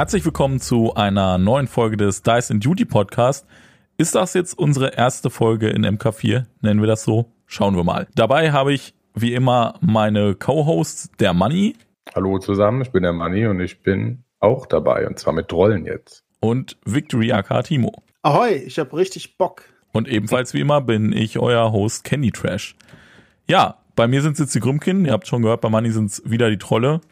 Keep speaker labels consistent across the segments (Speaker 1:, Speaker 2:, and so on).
Speaker 1: Herzlich willkommen zu einer neuen Folge des Dice and Duty Podcast. Ist das jetzt unsere erste Folge in MK4? Nennen wir das so? Schauen wir mal. Dabei habe ich wie immer meine Co-Hosts, der Money.
Speaker 2: Hallo zusammen, ich bin der Money und ich bin auch dabei und zwar mit Trollen jetzt.
Speaker 1: Und Victory AK Timo.
Speaker 3: Ahoi, ich habe richtig Bock.
Speaker 1: Und ebenfalls wie immer bin ich euer Host Candy Trash. Ja, bei mir sind es jetzt die Grümkin. Ihr habt schon gehört, bei Money sind es wieder die Trolle.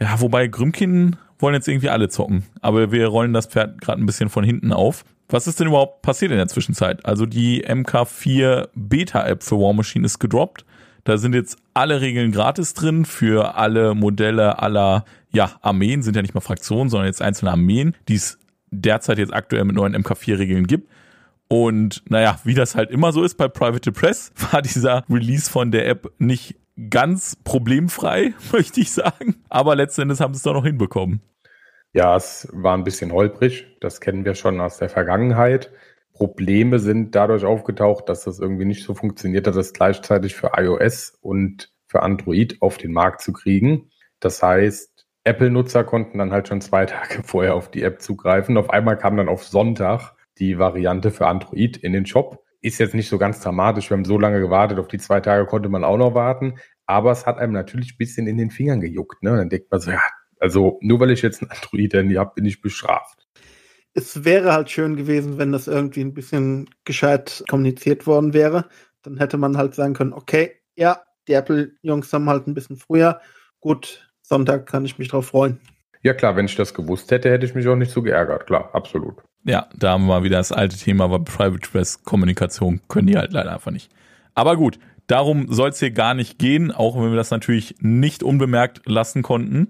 Speaker 1: Ja, wobei Grümkin wollen jetzt irgendwie alle zocken. Aber wir rollen das Pferd gerade ein bisschen von hinten auf. Was ist denn überhaupt passiert in der Zwischenzeit? Also die MK4 Beta-App für War Machine ist gedroppt. Da sind jetzt alle Regeln gratis drin für alle Modelle aller ja, Armeen, sind ja nicht mal Fraktionen, sondern jetzt einzelne Armeen, die es derzeit jetzt aktuell mit neuen MK4-Regeln gibt. Und naja, wie das halt immer so ist bei Private Press, war dieser Release von der App nicht ganz problemfrei, möchte ich sagen. Aber letzten Endes haben sie es doch noch hinbekommen.
Speaker 2: Ja, es war ein bisschen holprig. Das kennen wir schon aus der Vergangenheit. Probleme sind dadurch aufgetaucht, dass das irgendwie nicht so funktioniert hat, das gleichzeitig für iOS und für Android auf den Markt zu kriegen. Das heißt, Apple-Nutzer konnten dann halt schon zwei Tage vorher auf die App zugreifen. Auf einmal kam dann auf Sonntag die Variante für Android in den Shop. Ist jetzt nicht so ganz dramatisch. Wir haben so lange gewartet. Auf die zwei Tage konnte man auch noch warten. Aber es hat einem natürlich ein bisschen in den Fingern gejuckt. Ne? Dann denkt man so, ja, also nur weil ich jetzt ein Android-Handy habe, bin ich bestraft.
Speaker 3: Es wäre halt schön gewesen, wenn das irgendwie ein bisschen gescheit kommuniziert worden wäre. Dann hätte man halt sagen können, okay, ja, die Apple-Jungs haben halt ein bisschen früher. Gut, Sonntag kann ich mich drauf freuen.
Speaker 2: Ja klar, wenn ich das gewusst hätte, hätte ich mich auch nicht so geärgert. Klar, absolut.
Speaker 1: Ja, da haben wir mal wieder das alte Thema, aber Private Press Kommunikation können die halt leider einfach nicht. Aber gut, darum soll es hier gar nicht gehen, auch wenn wir das natürlich nicht unbemerkt lassen konnten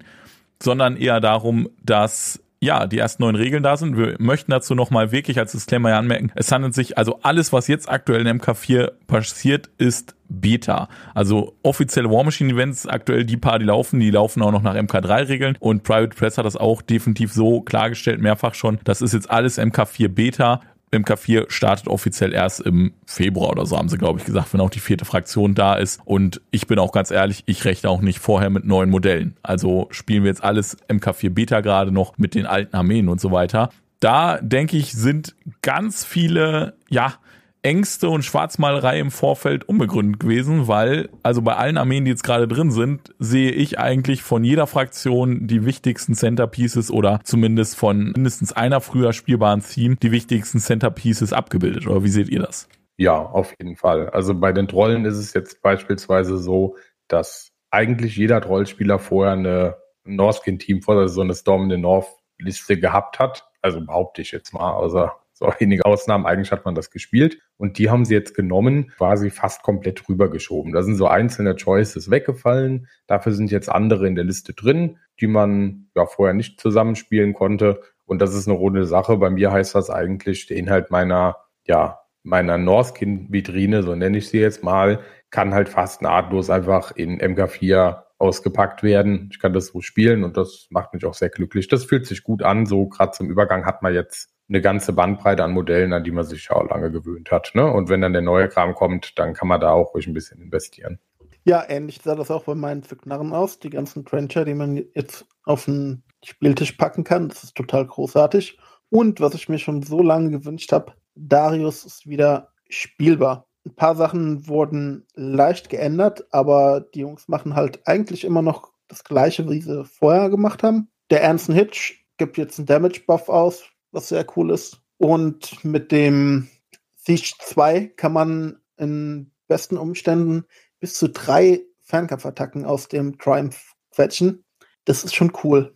Speaker 1: sondern eher darum, dass ja, die ersten neuen Regeln da sind. Wir möchten dazu nochmal wirklich als Disclaimer ja anmerken, es handelt sich, also alles, was jetzt aktuell in MK4 passiert, ist Beta. Also offizielle War Machine Events, aktuell die paar, die laufen, die laufen auch noch nach MK3-Regeln und Private Press hat das auch definitiv so klargestellt, mehrfach schon. Das ist jetzt alles MK4 Beta. MK4 startet offiziell erst im Februar oder so, haben sie, glaube ich, gesagt, wenn auch die vierte Fraktion da ist. Und ich bin auch ganz ehrlich, ich rechne auch nicht vorher mit neuen Modellen. Also spielen wir jetzt alles MK4 Beta gerade noch mit den alten Armeen und so weiter. Da denke ich, sind ganz viele, ja, Ängste und Schwarzmalerei im Vorfeld unbegründet gewesen, weil, also bei allen Armeen, die jetzt gerade drin sind, sehe ich eigentlich von jeder Fraktion die wichtigsten Centerpieces oder zumindest von mindestens einer früher spielbaren Theme die wichtigsten Centerpieces abgebildet. Oder wie seht ihr das?
Speaker 2: Ja, auf jeden Fall. Also bei den Trollen ist es jetzt beispielsweise so, dass eigentlich jeder Trollspieler vorher eine Norskin-Team vor der Saison eine Storm in the North Liste gehabt hat. Also behaupte ich jetzt mal, außer so wenige Ausnahmen, eigentlich hat man das gespielt. Und die haben sie jetzt genommen, quasi fast komplett rübergeschoben. Da sind so einzelne Choices weggefallen. Dafür sind jetzt andere in der Liste drin, die man ja vorher nicht zusammenspielen konnte. Und das ist eine runde Sache. Bei mir heißt das eigentlich, der Inhalt meiner, ja, meiner Northkin-Vitrine, so nenne ich sie jetzt mal, kann halt fast nahtlos einfach in MK4 ausgepackt werden. Ich kann das so spielen und das macht mich auch sehr glücklich. Das fühlt sich gut an. So gerade zum Übergang hat man jetzt eine ganze Bandbreite an Modellen, an die man sich auch lange gewöhnt hat. Ne? Und wenn dann der neue Kram kommt, dann kann man da auch ruhig ein bisschen investieren.
Speaker 3: Ja, ähnlich sah das auch bei meinen Zücknarren aus. Die ganzen Trencher, die man jetzt auf den Spieltisch packen kann. Das ist total großartig. Und was ich mir schon so lange gewünscht habe, Darius ist wieder spielbar. Ein paar Sachen wurden leicht geändert, aber die Jungs machen halt eigentlich immer noch das Gleiche, wie sie vorher gemacht haben. Der Ernsten Hitch gibt jetzt einen Damage-Buff aus, was sehr cool ist. Und mit dem Siege 2 kann man in besten Umständen bis zu drei Fernkampfattacken aus dem Triumph quetschen. Das ist schon cool.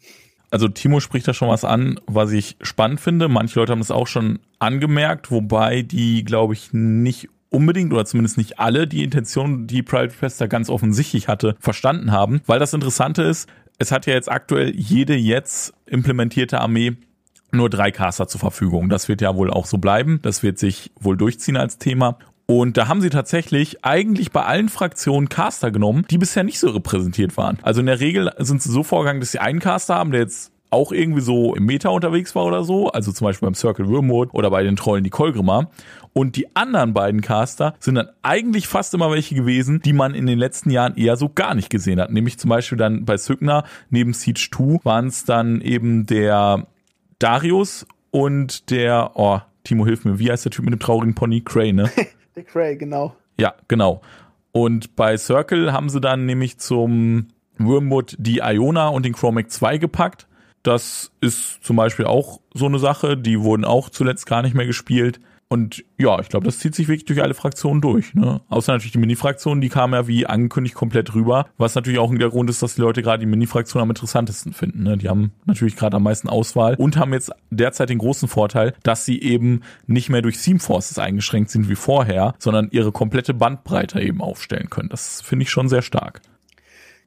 Speaker 1: Also Timo spricht da schon was an, was ich spannend finde. Manche Leute haben es auch schon angemerkt, wobei die, glaube ich, nicht unbedingt oder zumindest nicht alle die Intention, die Private Press da ganz offensichtlich hatte, verstanden haben. Weil das Interessante ist, es hat ja jetzt aktuell jede jetzt implementierte Armee nur drei Caster zur Verfügung. Das wird ja wohl auch so bleiben. Das wird sich wohl durchziehen als Thema. Und da haben sie tatsächlich eigentlich bei allen Fraktionen Caster genommen, die bisher nicht so repräsentiert waren. Also in der Regel sind sie so vorgegangen, dass sie einen Caster haben, der jetzt auch irgendwie so im Meta unterwegs war oder so, also zum Beispiel beim Circle Wormwood oder bei den Trollen die Kolgrimar. Und die anderen beiden Caster sind dann eigentlich fast immer welche gewesen, die man in den letzten Jahren eher so gar nicht gesehen hat. Nämlich zum Beispiel dann bei Sygna neben Siege 2 waren es dann eben der Darius und der, oh, Timo hilf mir, wie heißt der Typ mit dem traurigen Pony? Cray, ne?
Speaker 3: der Cray, genau.
Speaker 1: Ja, genau. Und bei Circle haben sie dann nämlich zum Wormwood die Iona und den Chromic 2 gepackt. Das ist zum Beispiel auch so eine Sache, die wurden auch zuletzt gar nicht mehr gespielt. Und ja, ich glaube, das zieht sich wirklich durch alle Fraktionen durch. Ne? Außer natürlich die Mini-Fraktionen, die kamen ja wie angekündigt komplett rüber. Was natürlich auch der Grund ist, dass die Leute gerade die Mini-Fraktionen am interessantesten finden. Ne? Die haben natürlich gerade am meisten Auswahl und haben jetzt derzeit den großen Vorteil, dass sie eben nicht mehr durch Theme Forces eingeschränkt sind wie vorher, sondern ihre komplette Bandbreite eben aufstellen können. Das finde ich schon sehr stark.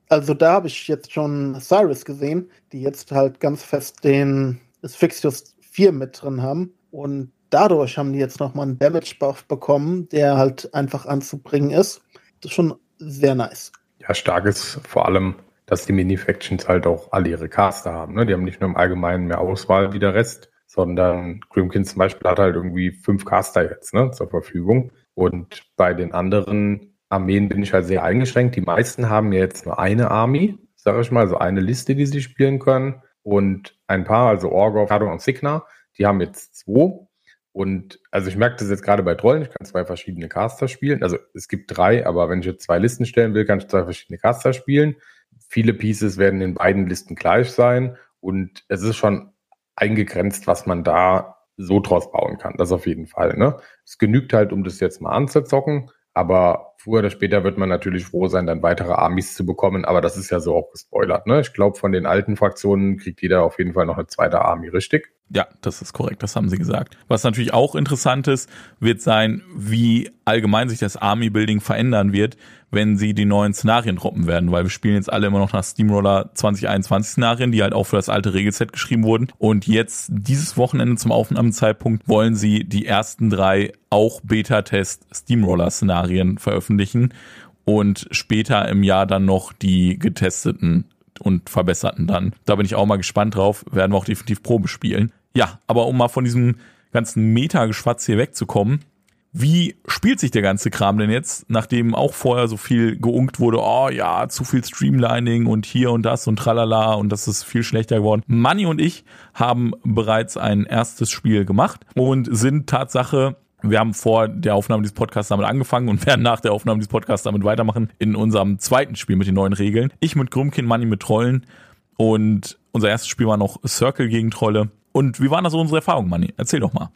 Speaker 3: Also da habe ich jetzt schon Cyrus gesehen, die jetzt halt ganz fest den Fixtures 4 mit drin haben und dadurch haben die jetzt nochmal einen Damage-Buff bekommen, der halt einfach anzubringen ist. Das ist schon sehr nice.
Speaker 2: Ja, stark ist vor allem, dass die Mini-Factions halt auch alle ihre Caster haben. Ne? Die haben nicht nur im Allgemeinen mehr Auswahl wie der Rest, sondern Grimkin zum Beispiel hat halt irgendwie fünf Caster jetzt ne, zur Verfügung. Und bei den anderen Armeen bin ich halt sehr eingeschränkt. Die meisten haben jetzt nur eine Army, sage ich mal, so eine Liste, die sie spielen können. Und ein paar, also Orgov, Kado und Signa, die haben jetzt zwei. Und also ich merke das jetzt gerade bei Trollen, ich kann zwei verschiedene Caster spielen. Also es gibt drei, aber wenn ich jetzt zwei Listen stellen will, kann ich zwei verschiedene Caster spielen. Viele Pieces werden in beiden Listen gleich sein und es ist schon eingegrenzt, was man da so draus bauen kann. Das auf jeden Fall. Ne? Es genügt halt, um das jetzt mal anzuzocken. Aber früher oder später wird man natürlich froh sein, dann weitere Armies zu bekommen. Aber das ist ja so auch gespoilert. Ne? Ich glaube, von den alten Fraktionen kriegt jeder auf jeden Fall noch eine zweite Army, richtig?
Speaker 1: Ja, das ist korrekt, das haben sie gesagt. Was natürlich auch interessant ist, wird sein, wie allgemein sich das Army-Building verändern wird, wenn sie die neuen Szenarien droppen werden, weil wir spielen jetzt alle immer noch nach Steamroller 2021 Szenarien, die halt auch für das alte Regelset geschrieben wurden. Und jetzt dieses Wochenende zum Aufnahmezeitpunkt wollen sie die ersten drei auch Beta-Test Steamroller-Szenarien veröffentlichen und später im Jahr dann noch die getesteten und verbesserten dann. Da bin ich auch mal gespannt drauf, werden wir auch definitiv Probe spielen. Ja, aber um mal von diesem ganzen Meta-Geschwatz hier wegzukommen, wie spielt sich der ganze Kram denn jetzt, nachdem auch vorher so viel geunkt wurde, oh ja, zu viel Streamlining und hier und das und tralala und das ist viel schlechter geworden. Manny und ich haben bereits ein erstes Spiel gemacht und sind Tatsache wir haben vor der Aufnahme dieses Podcasts damit angefangen und werden nach der Aufnahme dieses Podcasts damit weitermachen in unserem zweiten Spiel mit den neuen Regeln. Ich mit Grumkin, Manny mit Trollen und unser erstes Spiel war noch Circle gegen Trolle. Und wie waren das so unsere Erfahrungen, Manni? Erzähl doch mal.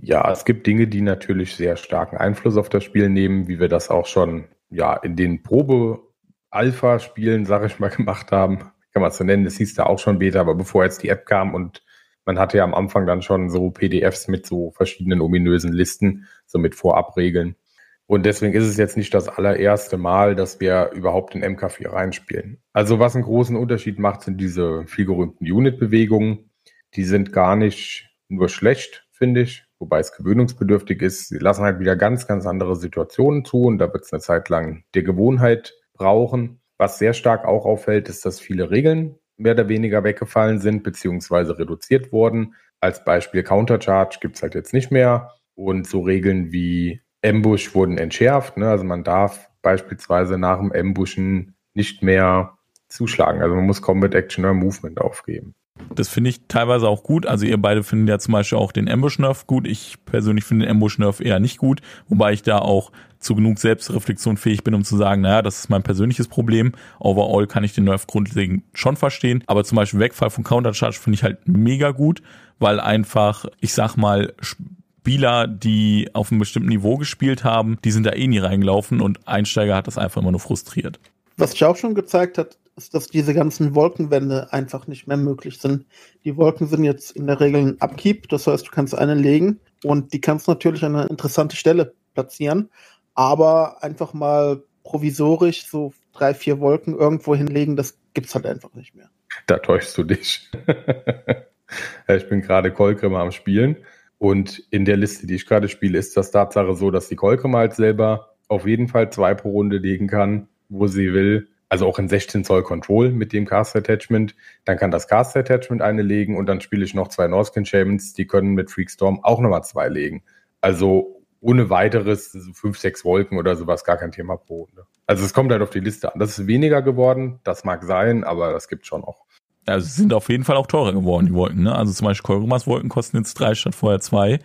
Speaker 2: Ja, es gibt Dinge, die natürlich sehr starken Einfluss auf das Spiel nehmen, wie wir das auch schon ja in den Probe-Alpha-Spielen, sage ich mal, gemacht haben. Kann man es so nennen. Es hieß da auch schon Beta, aber bevor jetzt die App kam und man hatte ja am Anfang dann schon so PDFs mit so verschiedenen ominösen Listen, so mit Vorabregeln. Und deswegen ist es jetzt nicht das allererste Mal, dass wir überhaupt in MK4 reinspielen. Also was einen großen Unterschied macht, sind diese viel gerühmten Unit-Bewegungen. Die sind gar nicht nur schlecht, finde ich, wobei es gewöhnungsbedürftig ist. Sie lassen halt wieder ganz, ganz andere Situationen zu und da wird es eine Zeit lang der Gewohnheit brauchen. Was sehr stark auch auffällt, ist, dass viele Regeln mehr oder weniger weggefallen sind, beziehungsweise reduziert wurden. Als Beispiel Countercharge gibt es halt jetzt nicht mehr. Und so Regeln wie Ambush wurden entschärft. Ne? Also man darf beispielsweise nach dem Ambushen nicht mehr zuschlagen. Also man muss Combat Action oder Movement aufgeben.
Speaker 1: Das finde ich teilweise auch gut. Also ihr beide findet ja zum Beispiel auch den Ambush Nerf gut. Ich persönlich finde den Ambush Nerf eher nicht gut, wobei ich da auch zu genug Selbstreflexion fähig bin, um zu sagen, naja, das ist mein persönliches Problem. Overall kann ich den Nerf grundlegend schon verstehen. Aber zum Beispiel Wegfall von Countercharge finde ich halt mega gut, weil einfach, ich sag mal, Spieler, die auf einem bestimmten Niveau gespielt haben, die sind da eh nie reingelaufen und Einsteiger hat das einfach immer nur frustriert.
Speaker 3: Was sich auch schon gezeigt hat, ist, dass diese ganzen Wolkenwände einfach nicht mehr möglich sind. Die Wolken sind jetzt in der Regel ein Upkeep, das heißt, du kannst eine legen und die kannst natürlich an eine interessante Stelle platzieren, aber einfach mal provisorisch so drei, vier Wolken irgendwo hinlegen, das gibt's halt einfach nicht mehr.
Speaker 2: Da täuschst du dich. ich bin gerade Kolkremmer am Spielen. Und in der Liste, die ich gerade spiele, ist das Tatsache so, dass die Kolkremmer halt selber auf jeden Fall zwei pro Runde legen kann, wo sie will. Also auch in 16 Zoll Control mit dem Cast Attachment. Dann kann das Cast Attachment eine legen und dann spiele ich noch zwei Norskin Shamans, die können mit Freakstorm auch nochmal zwei legen. Also ohne weiteres, so fünf, sechs Wolken oder sowas, gar kein Thema pro Runde. Also es kommt halt auf die Liste an. Das ist weniger geworden, das mag sein, aber das gibt schon auch.
Speaker 1: Also sind auf jeden Fall auch teurer geworden, die Wolken. Ne? Also zum Beispiel Kolrumas Wolken kosten jetzt drei statt vorher zwei.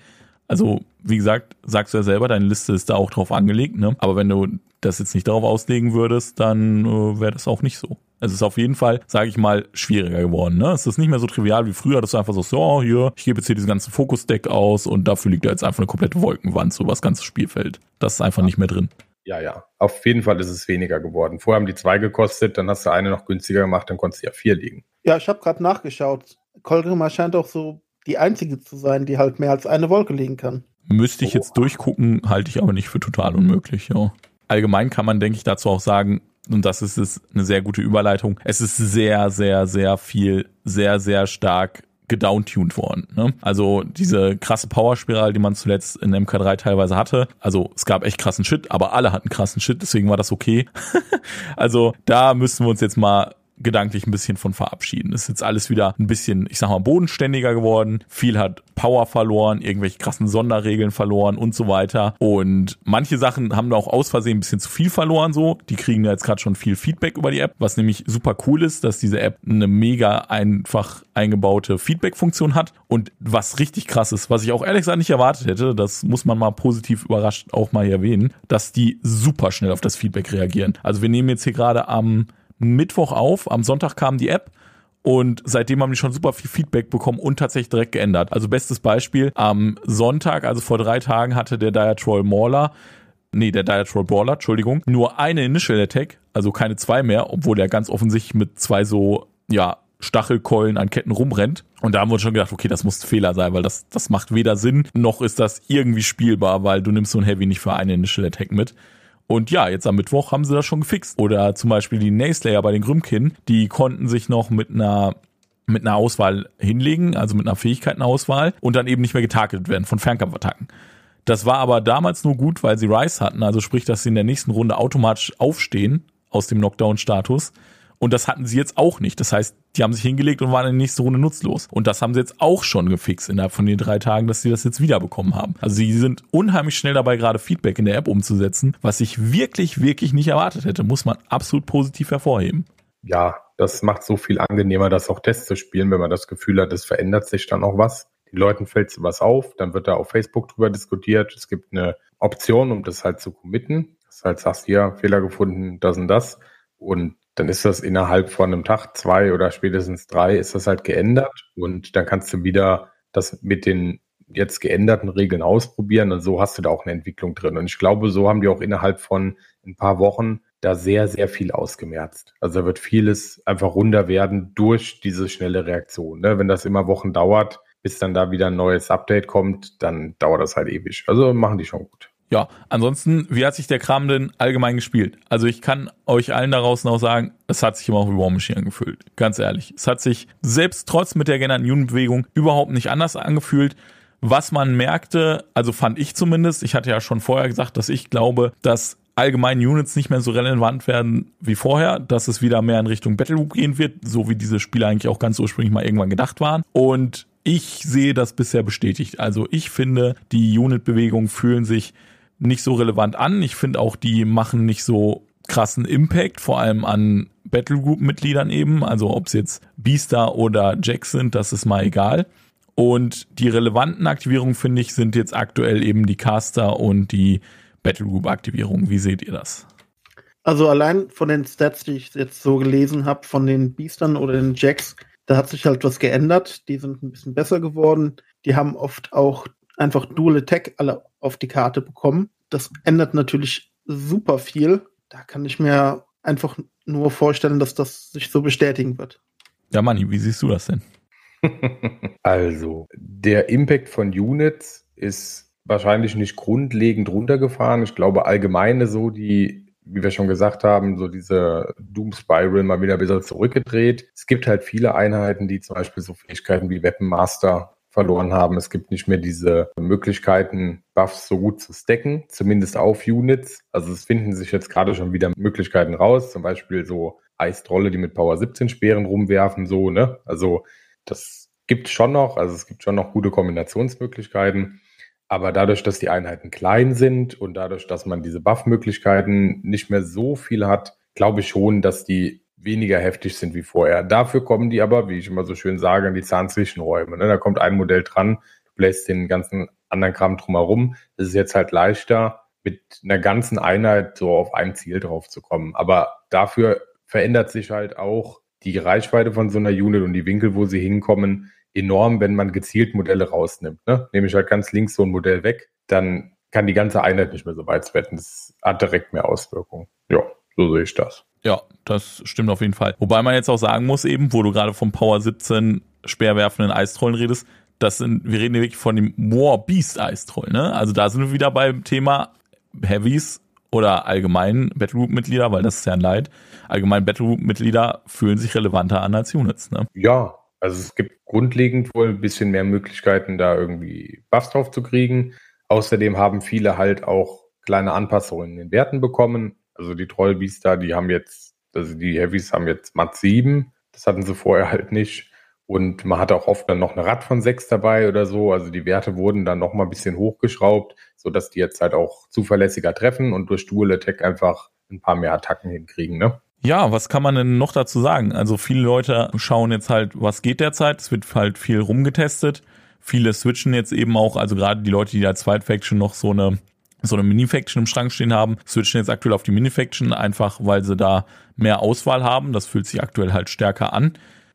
Speaker 1: Also, wie gesagt, sagst du ja selber, deine Liste ist da auch drauf angelegt, ne? Aber wenn du das jetzt nicht darauf auslegen würdest, dann äh, wäre das auch nicht so. Es ist auf jeden Fall, sage ich mal, schwieriger geworden. Ne? Es ist nicht mehr so trivial wie früher, dass du einfach so, so hier, ich gebe jetzt hier diesen ganzen Fokusdeck aus und dafür liegt da jetzt einfach eine komplette Wolkenwand, so was ganzes Spielfeld. Das ist einfach nicht mehr drin.
Speaker 2: Ja, ja. Auf jeden Fall ist es weniger geworden. Vorher haben die zwei gekostet, dann hast du eine noch günstiger gemacht, dann konntest du ja vier liegen.
Speaker 3: Ja, ich habe gerade nachgeschaut. Kolgrimar scheint auch so die einzige zu sein, die halt mehr als eine Wolke legen kann.
Speaker 1: Müsste ich jetzt durchgucken, halte ich aber nicht für total unmöglich, ja. Allgemein kann man, denke ich, dazu auch sagen, und das ist es eine sehr gute Überleitung. Es ist sehr, sehr, sehr viel, sehr, sehr stark gedowntuned worden. Ne? Also diese krasse Powerspirale, die man zuletzt in MK3 teilweise hatte. Also es gab echt krassen Shit, aber alle hatten krassen Shit, deswegen war das okay. also da müssen wir uns jetzt mal gedanklich ein bisschen von verabschieden. ist jetzt alles wieder ein bisschen, ich sag mal, bodenständiger geworden. Viel hat Power verloren, irgendwelche krassen Sonderregeln verloren und so weiter. Und manche Sachen haben da auch aus Versehen ein bisschen zu viel verloren so. Die kriegen jetzt gerade schon viel Feedback über die App, was nämlich super cool ist, dass diese App eine mega einfach eingebaute Feedback-Funktion hat. Und was richtig krass ist, was ich auch ehrlich gesagt nicht erwartet hätte, das muss man mal positiv überrascht auch mal erwähnen, dass die super schnell auf das Feedback reagieren. Also wir nehmen jetzt hier gerade am Mittwoch auf, am Sonntag kam die App und seitdem haben die schon super viel Feedback bekommen und tatsächlich direkt geändert. Also bestes Beispiel, am Sonntag, also vor drei Tagen, hatte der Diatrol Mauler, nee, der Diatrol Brawler, Entschuldigung, nur eine Initial Attack, also keine zwei mehr, obwohl der ganz offensichtlich mit zwei so, ja, Stachelkeulen an Ketten rumrennt. Und da haben wir uns schon gedacht, okay, das muss ein Fehler sein, weil das, das macht weder Sinn, noch ist das irgendwie spielbar, weil du nimmst so ein Heavy nicht für eine Initial Attack mit. Und ja, jetzt am Mittwoch haben sie das schon gefixt. Oder zum Beispiel die Nayslayer bei den Grümkin, die konnten sich noch mit einer mit einer Auswahl hinlegen, also mit einer Fähigkeitenauswahl und dann eben nicht mehr getargetet werden von Fernkampfattacken. Das war aber damals nur gut, weil sie Rise hatten, also sprich, dass sie in der nächsten Runde automatisch aufstehen aus dem Knockdown-Status und das hatten sie jetzt auch nicht. Das heißt, die haben sich hingelegt und waren in der nächsten Runde nutzlos. Und das haben sie jetzt auch schon gefixt innerhalb von den drei Tagen, dass sie das jetzt wiederbekommen haben. Also sie sind unheimlich schnell dabei, gerade Feedback in der App umzusetzen, was ich wirklich, wirklich nicht erwartet hätte, muss man absolut positiv hervorheben.
Speaker 2: Ja, das macht so viel angenehmer, das auch Tests zu spielen, wenn man das Gefühl hat, es verändert sich dann auch was. Den Leuten fällt was auf, dann wird da auf Facebook drüber diskutiert. Es gibt eine Option, um das halt zu committen. Das halt sagst, hier, Fehler gefunden, das und das. Und dann ist das innerhalb von einem Tag, zwei oder spätestens drei, ist das halt geändert und dann kannst du wieder das mit den jetzt geänderten Regeln ausprobieren und so hast du da auch eine Entwicklung drin. Und ich glaube, so haben die auch innerhalb von ein paar Wochen da sehr, sehr viel ausgemerzt. Also da wird vieles einfach runder werden durch diese schnelle Reaktion. Ne? Wenn das immer Wochen dauert, bis dann da wieder ein neues Update kommt, dann dauert das halt ewig. Also machen die schon gut.
Speaker 1: Ja, ansonsten, wie hat sich der Kram denn allgemein gespielt? Also ich kann euch allen daraus noch sagen, es hat sich immer auch wie War Machine angefühlt. Ganz ehrlich. Es hat sich selbst trotz mit der genannten Unit-Bewegung überhaupt nicht anders angefühlt. Was man merkte, also fand ich zumindest, ich hatte ja schon vorher gesagt, dass ich glaube, dass allgemein Units nicht mehr so relevant werden wie vorher, dass es wieder mehr in Richtung Battle Group gehen wird, so wie diese Spiele eigentlich auch ganz ursprünglich mal irgendwann gedacht waren. Und ich sehe das bisher bestätigt. Also ich finde, die Unit-Bewegungen fühlen sich nicht so relevant an. Ich finde auch, die machen nicht so krassen Impact, vor allem an Battlegroup-Mitgliedern eben. Also ob es jetzt Beastar oder Jack sind, das ist mal egal. Und die relevanten Aktivierungen, finde ich, sind jetzt aktuell eben die Caster und die Battlegroup-Aktivierungen. Wie seht ihr das?
Speaker 3: Also allein von den Stats, die ich jetzt so gelesen habe, von den Beastern oder den Jacks, da hat sich halt was geändert. Die sind ein bisschen besser geworden. Die haben oft auch einfach Dual Attack alle auf die Karte bekommen. Das ändert natürlich super viel. Da kann ich mir einfach nur vorstellen, dass das sich so bestätigen wird.
Speaker 1: Ja, Manni, wie siehst du das denn?
Speaker 2: also, der Impact von Units ist wahrscheinlich nicht grundlegend runtergefahren. Ich glaube, allgemeine so die wie wir schon gesagt haben, so diese Doom Spiral mal wieder ein bisschen zurückgedreht. Es gibt halt viele Einheiten, die zum Beispiel so Fähigkeiten wie Weapon Master verloren haben. Es gibt nicht mehr diese Möglichkeiten, Buffs so gut zu stacken, zumindest auf Units. Also es finden sich jetzt gerade schon wieder Möglichkeiten raus, zum Beispiel so Eistrolle, die mit Power 17 Speeren rumwerfen, so, ne? Also das gibt schon noch, also es gibt schon noch gute Kombinationsmöglichkeiten. Aber dadurch, dass die Einheiten klein sind und dadurch, dass man diese Buff-Möglichkeiten nicht mehr so viel hat, glaube ich schon, dass die weniger heftig sind wie vorher. Dafür kommen die aber, wie ich immer so schön sage, in die Zahnzwischenräume. Ne? Da kommt ein Modell dran, du bläst den ganzen anderen Kram drumherum. Es ist jetzt halt leichter, mit einer ganzen Einheit so auf ein Ziel drauf zu kommen. Aber dafür verändert sich halt auch die Reichweite von so einer Unit und die Winkel, wo sie hinkommen, enorm, wenn man gezielt Modelle rausnimmt. Ne? Nehme ich halt ganz links so ein Modell weg, dann kann die ganze Einheit nicht mehr so weit sweaten. Das hat direkt mehr Auswirkungen. Ja, so sehe ich das.
Speaker 1: Ja, das stimmt auf jeden Fall. Wobei man jetzt auch sagen muss, eben, wo du gerade vom Power 17 speerwerfenden Eistrollen redest, das sind, wir reden hier wirklich von dem War Beast Eistrollen, ne? Also da sind wir wieder beim Thema Heavies oder allgemein Battlegroup-Mitglieder, weil das ist ja ein Leid. Allgemein Battlegroup-Mitglieder fühlen sich relevanter an als Units, ne?
Speaker 2: Ja, also es gibt grundlegend wohl ein bisschen mehr Möglichkeiten, da irgendwie Buffs drauf zu kriegen. Außerdem haben viele halt auch kleine Anpassungen in den Werten bekommen. Also die Trollbiester, die haben jetzt, also die Heavies haben jetzt Mat 7. Das hatten sie vorher halt nicht. Und man hatte auch oft dann noch eine Rad von 6 dabei oder so. Also die Werte wurden dann noch mal ein bisschen hochgeschraubt, sodass die jetzt halt auch zuverlässiger treffen und durch Dual Attack einfach ein paar mehr Attacken hinkriegen, ne?
Speaker 1: Ja, was kann man denn noch dazu sagen? Also viele Leute schauen jetzt halt, was geht derzeit. Es wird halt viel rumgetestet. Viele switchen jetzt eben auch, also gerade die Leute, die als Zweitfaction noch so eine so eine Mini-Faction im Schrank stehen haben, switchen jetzt aktuell auf die Mini-Faction, einfach weil sie da mehr Auswahl haben. Das fühlt sich aktuell halt stärker an.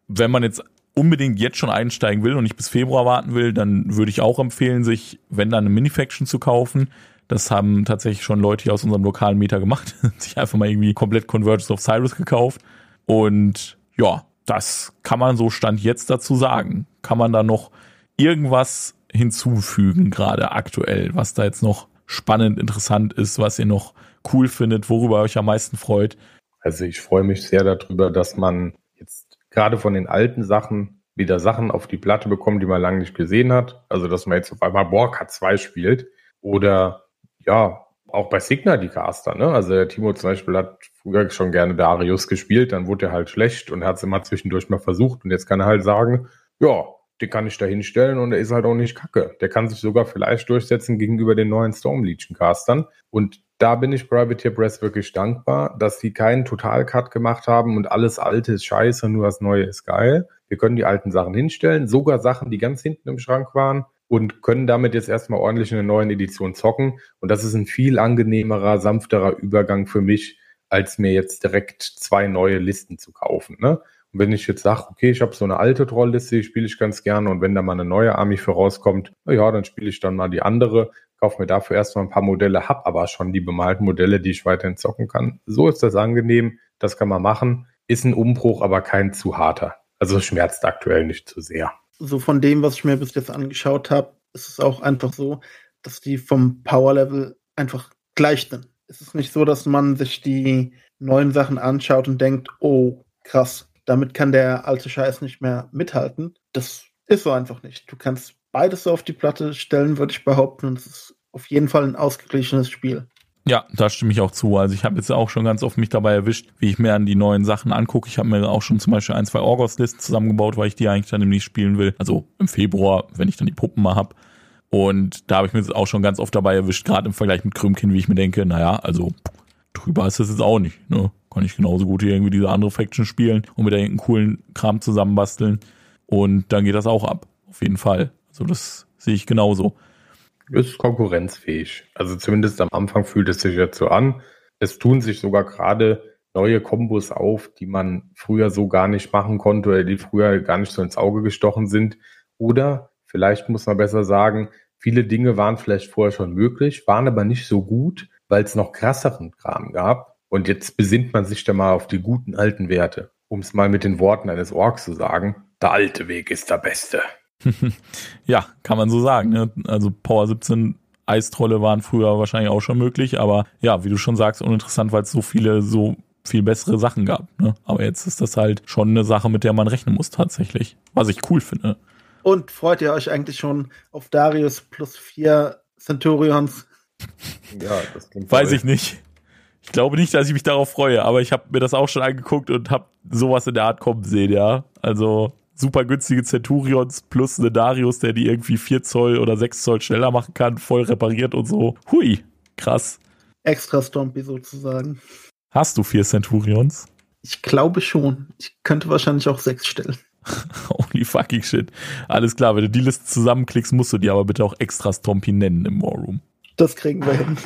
Speaker 1: Wenn man jetzt unbedingt jetzt schon einsteigen will und nicht bis Februar warten will, dann würde ich auch empfehlen, sich, wenn dann eine Mini-Faction zu kaufen. Das haben tatsächlich schon Leute hier aus unserem lokalen Meter gemacht. sich einfach mal irgendwie komplett Convergence of Cyrus gekauft. Und ja, das kann man so Stand jetzt dazu sagen. Kann man da noch irgendwas hinzufügen, gerade aktuell, was da jetzt noch spannend, interessant ist, was ihr noch cool findet, worüber ihr euch am meisten freut?
Speaker 2: Also ich freue mich sehr darüber, dass man jetzt gerade von den alten Sachen wieder Sachen auf die Platte bekommt, die man lange nicht gesehen hat. Also dass man jetzt auf einmal Borka 2 spielt oder ja, auch bei Signa die Caster, ne? Also der Timo zum Beispiel hat früher schon gerne Darius gespielt, dann wurde er halt schlecht und hat es immer zwischendurch mal versucht und jetzt kann er halt sagen, ja, den kann ich da hinstellen und er ist halt auch nicht kacke. Der kann sich sogar vielleicht durchsetzen gegenüber den neuen Storm Legion Castern und da bin ich Privateer Press wirklich dankbar, dass die keinen Total-Cut gemacht haben und alles alte ist scheiße, nur das neue ist geil. Wir können die alten Sachen hinstellen, sogar Sachen, die ganz hinten im Schrank waren, und können damit jetzt erstmal ordentlich in der neuen Edition zocken. Und das ist ein viel angenehmerer, sanfterer Übergang für mich, als mir jetzt direkt zwei neue Listen zu kaufen. Ne? Und wenn ich jetzt sage, okay, ich habe so eine alte Trollliste, die spiele ich ganz gerne und wenn da mal eine neue Army für rauskommt, ja, dann spiele ich dann mal die andere, kaufe mir dafür erstmal ein paar Modelle, hab aber schon die bemalten Modelle, die ich weiterhin zocken kann. So ist das angenehm, das kann man machen. Ist ein Umbruch, aber kein zu harter. Also schmerzt aktuell nicht zu sehr
Speaker 3: so von dem, was ich mir bis jetzt angeschaut habe, ist es auch einfach so, dass die vom Power-Level einfach gleich sind. Es ist nicht so, dass man sich die neuen Sachen anschaut und denkt, oh, krass, damit kann der alte Scheiß nicht mehr mithalten. Das ist so einfach nicht. Du kannst beides so auf die Platte stellen, würde ich behaupten, und es ist auf jeden Fall ein ausgeglichenes Spiel.
Speaker 1: Ja, da stimme ich auch zu. Also ich habe jetzt auch schon ganz oft mich dabei erwischt, wie ich mir an die neuen Sachen angucke. Ich habe mir auch schon zum Beispiel ein, zwei Orgos-Listen zusammengebaut, weil ich die eigentlich dann nämlich spielen will. Also im Februar, wenn ich dann die Puppen mal hab. Und da habe ich mir jetzt auch schon ganz oft dabei erwischt, gerade im Vergleich mit Krümkin, wie ich mir denke, naja, also drüber ist das jetzt auch nicht. Ne? Kann ich genauso gut hier irgendwie diese andere Faction spielen und mit irgendeinen coolen Kram zusammenbasteln. Und dann geht das auch ab. Auf jeden Fall. Also das sehe ich genauso
Speaker 2: ist konkurrenzfähig. Also zumindest am Anfang fühlt es sich jetzt so an. Es tun sich sogar gerade neue Kombos auf, die man früher so gar nicht machen konnte oder die früher gar nicht so ins Auge gestochen sind. Oder vielleicht muss man besser sagen, viele Dinge waren vielleicht vorher schon möglich, waren aber nicht so gut, weil es noch krasseren Kram gab. Und jetzt besinnt man sich da mal auf die guten alten Werte. Um es mal mit den Worten eines Orks zu sagen, der alte Weg ist der beste.
Speaker 1: ja, kann man so sagen. Ne? Also Power 17 Eistrolle waren früher wahrscheinlich auch schon möglich, aber ja, wie du schon sagst, uninteressant, weil es so viele so viel bessere Sachen gab. Ne? Aber jetzt ist das halt schon eine Sache, mit der man rechnen muss tatsächlich. Was ich cool finde.
Speaker 3: Und freut ihr euch eigentlich schon auf Darius plus vier Centurions?
Speaker 1: Ja, das klingt Weiß toll. ich nicht. Ich glaube nicht, dass ich mich darauf freue, aber ich habe mir das auch schon angeguckt und habe sowas in der Art kommen sehen, ja. Also super günstige Centurions plus eine Darius, der die irgendwie 4 Zoll oder 6 Zoll schneller machen kann, voll repariert und so. Hui, krass.
Speaker 3: Extra Stompy sozusagen.
Speaker 1: Hast du vier Centurions?
Speaker 3: Ich glaube schon. Ich könnte wahrscheinlich auch sechs stellen.
Speaker 1: Holy fucking shit. Alles klar, wenn du die Liste zusammenklickst, musst du die aber bitte auch extra Stompy nennen im War Room.
Speaker 3: Das kriegen wir hin.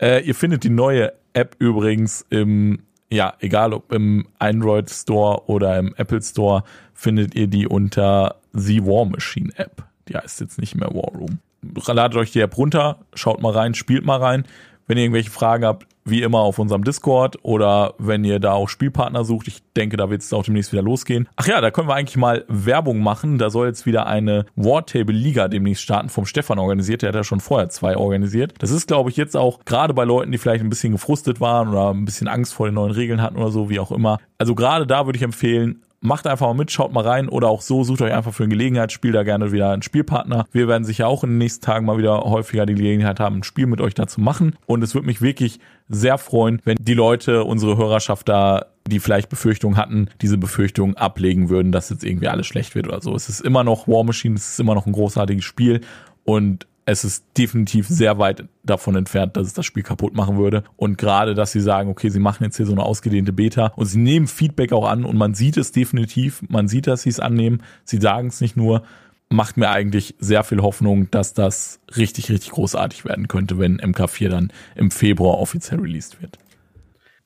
Speaker 1: Äh, ihr findet die neue App übrigens im, ja, egal ob im Android Store oder im Apple Store, findet ihr die unter The War Machine App. Die heißt jetzt nicht mehr War Room. Ladet euch die App runter, schaut mal rein, spielt mal rein. Wenn ihr irgendwelche Fragen habt, wie immer auf unserem Discord oder wenn ihr da auch Spielpartner sucht. Ich denke, da wird es auch demnächst wieder losgehen. Ach ja, da können wir eigentlich mal Werbung machen. Da soll jetzt wieder eine Wartable Liga demnächst starten vom Stefan organisiert. Der hat ja schon vorher zwei organisiert. Das ist, glaube ich, jetzt auch gerade bei Leuten, die vielleicht ein bisschen gefrustet waren oder ein bisschen Angst vor den neuen Regeln hatten oder so, wie auch immer. Also gerade da würde ich empfehlen, macht einfach mal mit, schaut mal rein oder auch so, sucht euch einfach für ein Gelegenheitsspiel da gerne wieder einen Spielpartner. Wir werden sicher auch in den nächsten Tagen mal wieder häufiger die Gelegenheit haben, ein Spiel mit euch da zu machen. Und es würde mich wirklich sehr freuen, wenn die Leute, unsere Hörerschaft da, die vielleicht Befürchtungen hatten, diese Befürchtungen ablegen würden, dass jetzt irgendwie alles schlecht wird oder so. Es ist immer noch War Machine, es ist immer noch ein großartiges Spiel und es ist definitiv sehr weit davon entfernt, dass es das Spiel kaputt machen würde. Und gerade, dass sie sagen, okay, sie machen jetzt hier so eine ausgedehnte Beta und sie nehmen Feedback auch an und man sieht es definitiv, man sieht, dass sie es annehmen, sie sagen es nicht nur, macht mir eigentlich sehr viel Hoffnung, dass das richtig, richtig großartig werden könnte, wenn MK4 dann im Februar offiziell released wird.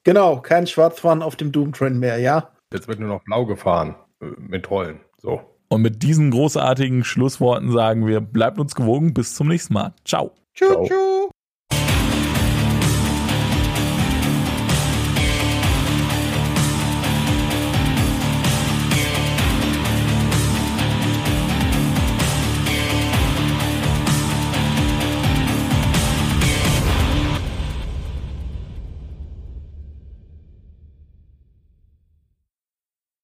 Speaker 3: Genau, kein Schwarzfahren auf dem Doom-Train mehr, ja?
Speaker 2: Jetzt wird nur noch blau gefahren äh, mit Rollen. So.
Speaker 1: Und mit diesen großartigen Schlussworten sagen wir, bleibt uns gewogen. Bis zum nächsten Mal. Ciao.
Speaker 3: Ciao. Ciao.